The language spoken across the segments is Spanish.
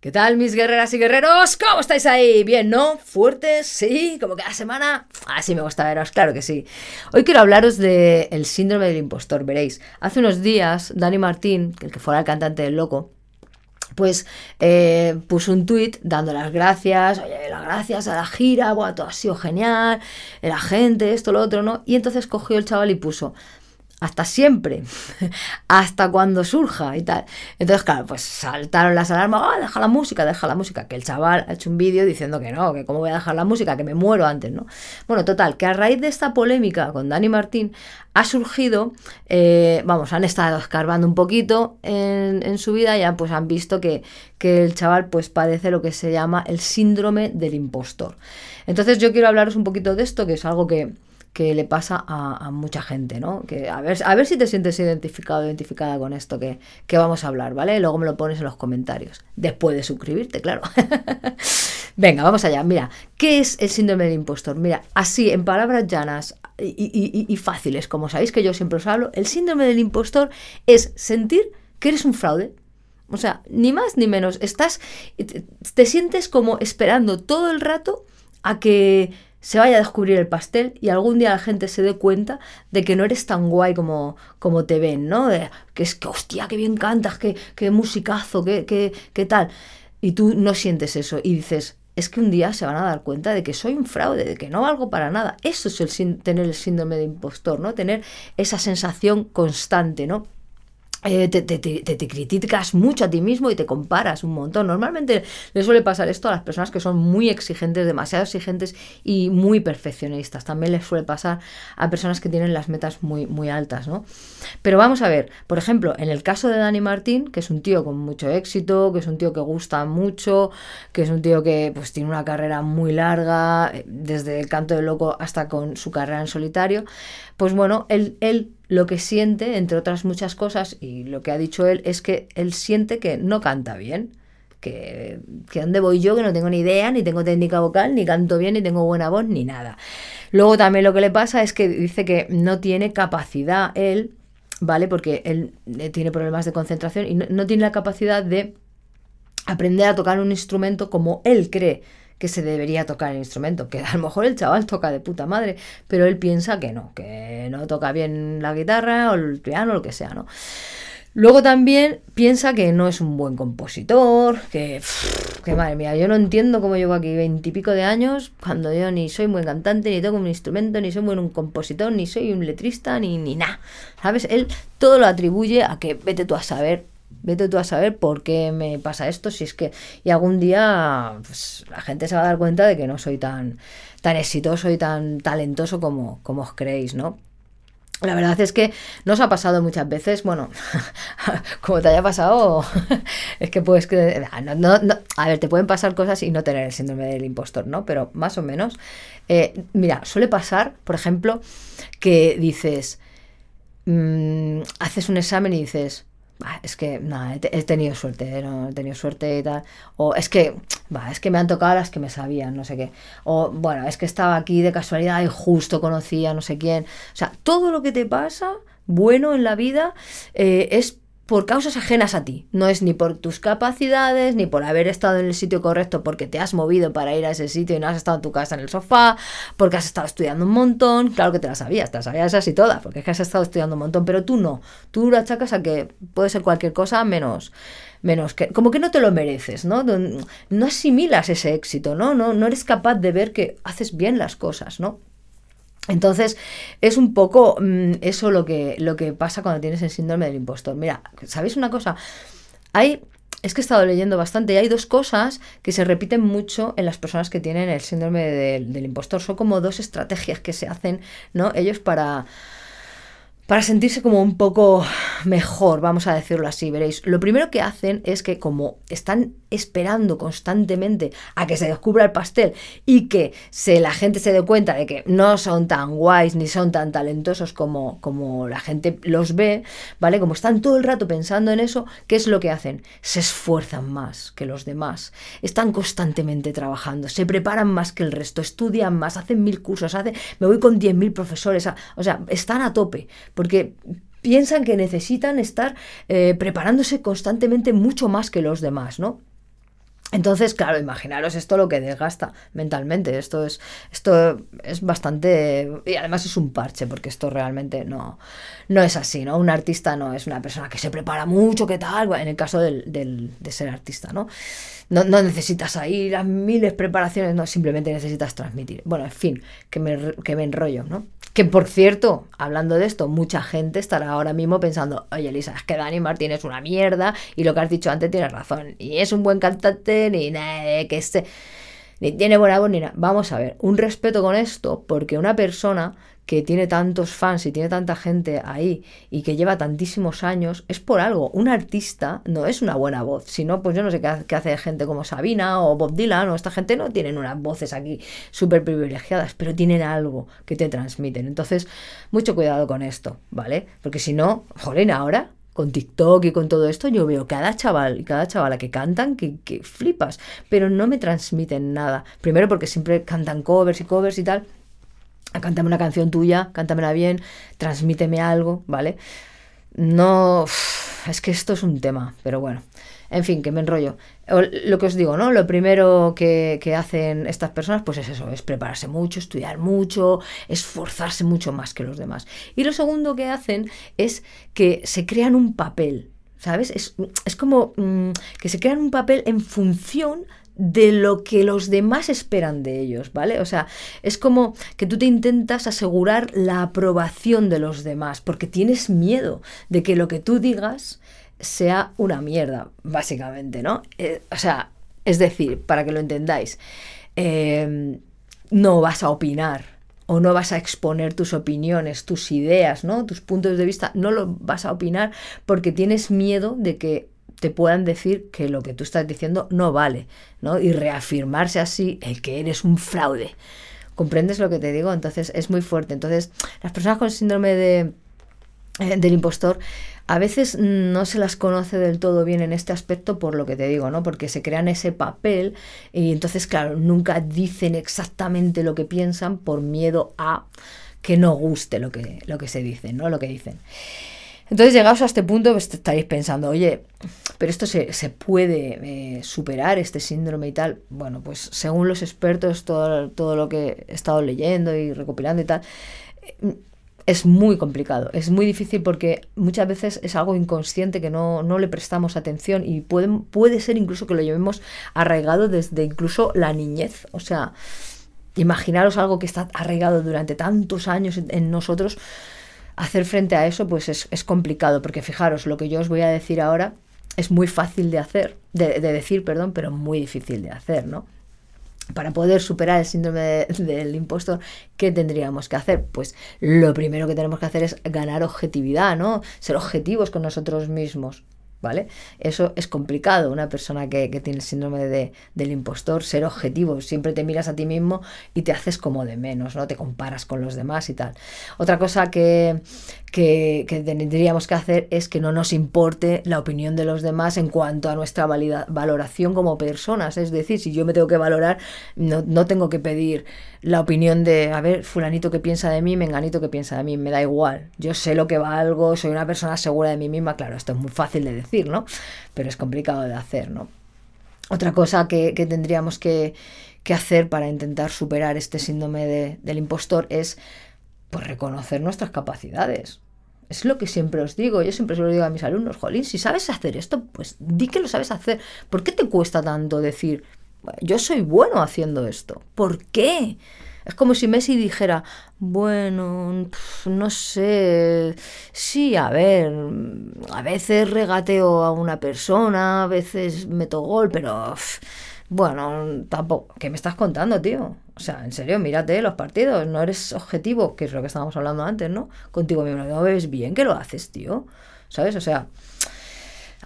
¿Qué tal mis guerreras y guerreros? ¿Cómo estáis ahí? ¿Bien, no? ¿Fuertes? ¿Sí? ¿Como cada semana? Así me gusta veros, claro que sí. Hoy quiero hablaros del el síndrome del impostor, veréis. Hace unos días, Dani Martín, el que fuera el cantante del Loco, pues eh, puso un tuit dando las gracias, oye, las gracias a la gira, bueno, todo ha sido genial, la gente, esto, lo otro, ¿no? Y entonces cogió el chaval y puso, hasta siempre, hasta cuando surja y tal. Entonces, claro, pues saltaron las alarmas, ah, deja la música, deja la música, que el chaval ha hecho un vídeo diciendo que no, que cómo voy a dejar la música, que me muero antes, ¿no? Bueno, total, que a raíz de esta polémica con Dani Martín ha surgido, eh, vamos, han estado escarbando un poquito en, su vida y pues han visto que, que el chaval pues padece lo que se llama el síndrome del impostor. Entonces yo quiero hablaros un poquito de esto, que es algo que que le pasa a, mucha gente, ¿no? Que a ver, a ver si te sientes identificado, identificada con esto que, vamos a hablar, ¿vale? Luego me lo pones en los comentarios. Después de suscribirte, claro. Venga, vamos allá. Mira, ¿qué es el síndrome del impostor? Mira, así, en palabras llanas y, y fáciles, como sabéis que yo siempre os hablo, el síndrome del impostor es sentir que eres un fraude, o sea, ni más ni menos. Estás, te, sientes como esperando todo el rato a que se vaya a descubrir el pastel y algún día la gente se dé cuenta de que no eres tan guay como, como te ven, ¿no? que es que, hostia, qué bien cantas, qué, qué musicazo, qué, qué, qué tal. Y tú no sientes eso y dices, es que un día se van a dar cuenta de que soy un fraude, de que no valgo para nada. Eso es el tener el síndrome de impostor, ¿no? Tener esa sensación constante, ¿no? Eh, te, criticas mucho a ti mismo y te comparas un montón. Normalmente le suele pasar esto a las personas que son muy exigentes, demasiado exigentes y muy perfeccionistas. También les suele pasar a personas que tienen las metas muy, muy altas, ¿no? Pero vamos a ver, por ejemplo, en el caso de Dani Martín, que es un tío con mucho éxito, que es un tío que gusta mucho, que es un tío que pues tiene una carrera muy larga, eh, desde el canto del loco hasta con su carrera en solitario, pues bueno, él lo que siente, entre otras muchas cosas, y lo que ha dicho él, es que él siente que no canta bien. Que, que dónde voy yo, que no tengo ni idea, ni tengo técnica vocal, ni canto bien, ni tengo buena voz, ni nada. Luego también lo que le pasa es que dice que no tiene capacidad él, ¿vale? Porque él eh, tiene problemas de concentración y no tiene la capacidad de aprender a tocar un instrumento como él cree que se debería tocar el instrumento, que a lo mejor el chaval toca de puta madre, pero él piensa que no, que no toca bien la guitarra o el piano o lo que sea, ¿no? Luego también piensa que no es un buen compositor, que, que madre mía, yo no entiendo cómo llevo aquí veintipico de años cuando yo ni soy buen cantante, ni toco un instrumento, ni soy buen un compositor, ni soy un letrista, ni, ni nada. ¿Sabes? Él todo lo atribuye a que vete tú a saber Vete tú a saber por qué me pasa esto, si es que y algún día pues, la gente se va a dar cuenta de que no soy tan, tan exitoso y tan talentoso como, como os creéis, ¿no? La verdad es que nos ha pasado muchas veces, bueno, como te haya pasado, es que puedes que... No, a ver, te pueden pasar cosas y no tener el síndrome del impostor, ¿no? Pero más o menos, eh, mira, suele pasar, por ejemplo, que dices, mm, haces un examen y dices, es que nada, he, tenido suerte, ¿no? he tenido suerte y tal. O es que, es que me han tocado las que me sabían, no sé qué. O bueno, es que estaba aquí de casualidad y justo conocía no sé quién. O sea, todo lo que te pasa bueno en la vida eh, es por causas ajenas a ti. No es ni por tus capacidades, ni por haber estado en el sitio correcto porque te has movido para ir a ese sitio y no has estado en tu casa en el sofá, porque has estado estudiando un montón. Claro que te las sabías, te las sabías así todas, porque es que has estado estudiando un montón, pero tú no. Tú lo achacas a que puede ser cualquier cosa menos menos que como que no te lo mereces, ¿no? No asimilas ese éxito, ¿no? No no eres capaz de ver que haces bien las cosas, ¿no? Entonces, es un poco mm, eso lo que, lo que pasa cuando tienes el síndrome del impostor. Mira, ¿sabéis una cosa? Hay es que he estado leyendo bastante y hay dos cosas que se repiten mucho en las personas que tienen el síndrome del impostor. Son como dos estrategias que se hacen, ¿no? Ellos para para sentirse como un poco mejor, vamos a decirlo así, veréis. Lo primero que hacen es que como están esperando constantemente a que se descubra el pastel y que se, la gente se dé cuenta de que no son tan guays ni son tan talentosos como, como la gente los ve, ¿vale? Como están todo el rato pensando en eso, ¿qué es lo que hacen? Se esfuerzan más que los demás, están constantemente trabajando, se preparan más que el resto, estudian más, hacen mil cursos, hacen, me voy con diez mil profesores, o sea, están a tope porque piensan que necesitan estar eh, preparándose constantemente mucho más que los demás, ¿no? Entonces, claro, imaginaros esto lo que desgasta mentalmente. Esto es, esto es bastante. Y además es un parche, porque esto realmente no, no es así, ¿no? Un artista no es una persona que se prepara mucho, ¿qué tal? En el caso de ser artista, ¿no? ¿no? No necesitas ahí las miles preparaciones, no, simplemente necesitas transmitir. Bueno, en fin, que me, que me enrollo, ¿no? Que por cierto, hablando de esto, mucha gente estará ahora mismo pensando, oye Elisa, es que Dani Martín es una mierda y lo que has dicho antes tienes razón. Y es un buen cantante, ni nada, que este, ni tiene buena voz, ni nada. Vamos a ver, un respeto con esto, porque una persona que tiene tantos fans y tiene tanta gente ahí y que lleva tantísimos años, es por algo. Un artista no es una buena voz, sino pues yo no sé qué, hace gente como Sabina o Bob Dylan o esta gente no tienen unas voces aquí súper privilegiadas, pero tienen algo que te transmiten. Entonces, mucho cuidado con esto, ¿vale? Porque si no, jolín, ahora con TikTok y con todo esto, yo veo cada chaval y cada chavala que cantan que, que flipas, pero no me transmiten nada. Primero porque siempre cantan covers y covers y tal, cántame una canción tuya, cántamela bien, transmíteme algo, ¿vale? No, es que esto es un tema, pero bueno, en fin, que me enrollo. Lo que os digo, ¿no? Lo primero que, que, hacen estas personas, pues es eso, es prepararse mucho, estudiar mucho, esforzarse mucho más que los demás. Y lo segundo que hacen es que se crean un papel, ¿sabes? Es, es como mmm, que se crean un papel en función de lo que los demás esperan de ellos, ¿vale? O sea, es como que tú te intentas asegurar la aprobación de los demás, porque tienes miedo de que lo que tú digas sea una mierda, básicamente, ¿no? Eh, o sea, es decir, para que lo entendáis, eh, no vas a opinar o no vas a exponer tus opiniones, tus ideas, ¿no? Tus puntos de vista, no lo vas a opinar porque tienes miedo de que te puedan decir que lo que tú estás diciendo no vale, ¿no? Y reafirmarse así el que eres un fraude. ¿Comprendes lo que te digo? Entonces es muy fuerte. Entonces, las personas con síndrome de, eh, del impostor a veces no se las conoce del todo bien en este aspecto por lo que te digo, ¿no? Porque se crean ese papel y entonces, claro, nunca dicen exactamente lo que piensan por miedo a que no guste lo que, lo que se dice, ¿no? Lo que dicen. Entonces, llegados a este punto, pues estaréis pensando, oye, pero esto se, se puede eh, superar, este síndrome y tal. Bueno, pues según los expertos, todo, todo lo que he estado leyendo y recopilando y tal, es muy complicado, es muy difícil porque muchas veces es algo inconsciente que no, no le prestamos atención y puede, puede ser incluso que lo llevemos arraigado desde incluso la niñez. O sea, imaginaros algo que está arraigado durante tantos años en, nosotros hacer frente a eso pues es, es, complicado, porque fijaros, lo que yo os voy a decir ahora es muy fácil de hacer, de, de decir, perdón, pero muy difícil de hacer, ¿no? Para poder superar el síndrome de, del impostor, ¿qué tendríamos que hacer? Pues lo primero que tenemos que hacer es ganar objetividad, ¿no? Ser objetivos con nosotros mismos. ¿Vale? Eso es complicado, una persona que, que tiene el síndrome de, del impostor, ser objetivo, siempre te miras a ti mismo y te haces como de menos, ¿no? Te comparas con los demás y tal. Otra cosa que, que, que tendríamos que hacer es que no nos importe la opinión de los demás en cuanto a nuestra valoración como personas, es decir, si yo me tengo que valorar, no, no tengo que pedir la opinión de, a ver, fulanito que piensa de mí, menganito que piensa de mí, me da igual, yo sé lo que valgo, soy una persona segura de mí misma, claro, esto es muy fácil de decir, Pero es complicado de hacer, ¿no? Otra cosa que, tendríamos que, hacer para intentar superar este síndrome de, del impostor es pues, reconocer nuestras capacidades. Es lo que siempre os digo, yo siempre se lo digo a mis alumnos, Jolín, si sabes hacer esto, pues di que lo sabes hacer. ¿Por qué te cuesta tanto decir, yo soy bueno haciendo esto? ¿Por qué? Es como si Messi dijera, bueno, no sé, sí, a ver, a veces regateo a una persona, a veces meto gol, pero bueno, tampoco. ¿Qué me estás contando, tío? O sea, en serio, mírate los partidos, no eres objetivo, que es lo que estábamos hablando antes, ¿no? Contigo mismo, no ves bien que lo haces, tío. ¿Sabes? O sea,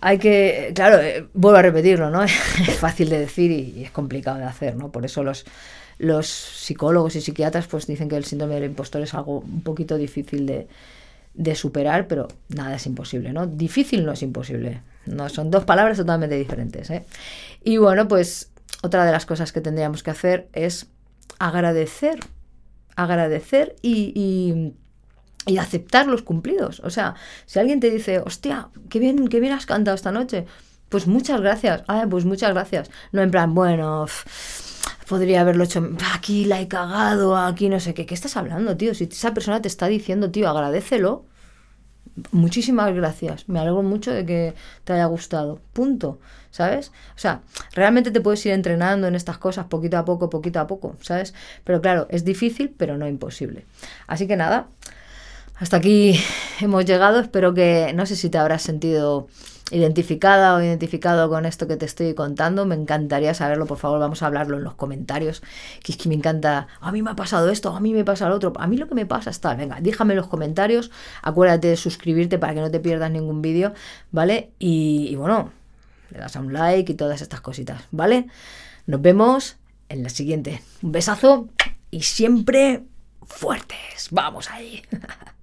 hay que, claro, eh, vuelvo a repetirlo, ¿no? es fácil de decir y, es complicado de hacer, ¿no? Por eso los los psicólogos y psiquiatras pues dicen que el síndrome del impostor es algo un poquito difícil de, de superar, pero nada es imposible, ¿no? Difícil no es imposible. No, son dos palabras totalmente diferentes. ¿eh? Y bueno, pues otra de las cosas que tendríamos que hacer es agradecer. Agradecer y, y, y, aceptar los cumplidos. O sea, si alguien te dice, hostia, qué bien, qué bien has cantado esta noche, pues muchas gracias. Ah, pues muchas gracias. No en plan, bueno, podría haberlo hecho aquí, la he cagado, aquí no sé qué. ¿Qué estás hablando, tío? Si esa persona te está diciendo, tío, agradecelo. Muchísimas gracias. Me alegro mucho de que te haya gustado. Punto. ¿Sabes? O sea, realmente te puedes ir entrenando en estas cosas poquito a poco, poquito a poco, ¿sabes? Pero claro, es difícil, pero no imposible. Así que nada, hasta aquí hemos llegado. Espero que, no sé si te habrás sentido identificada o identificado con esto que te estoy contando, me encantaría saberlo, por favor, vamos a hablarlo en los comentarios, que es que me encanta, a mí me ha pasado esto, a mí me pasa lo otro, a mí lo que me pasa está, venga, déjame en los comentarios, acuérdate de suscribirte para que no te pierdas ningún vídeo, ¿vale? Y, y bueno, le das a un like y todas estas cositas, ¿vale? Nos vemos en la siguiente. Un besazo y siempre fuertes. Vamos ahí.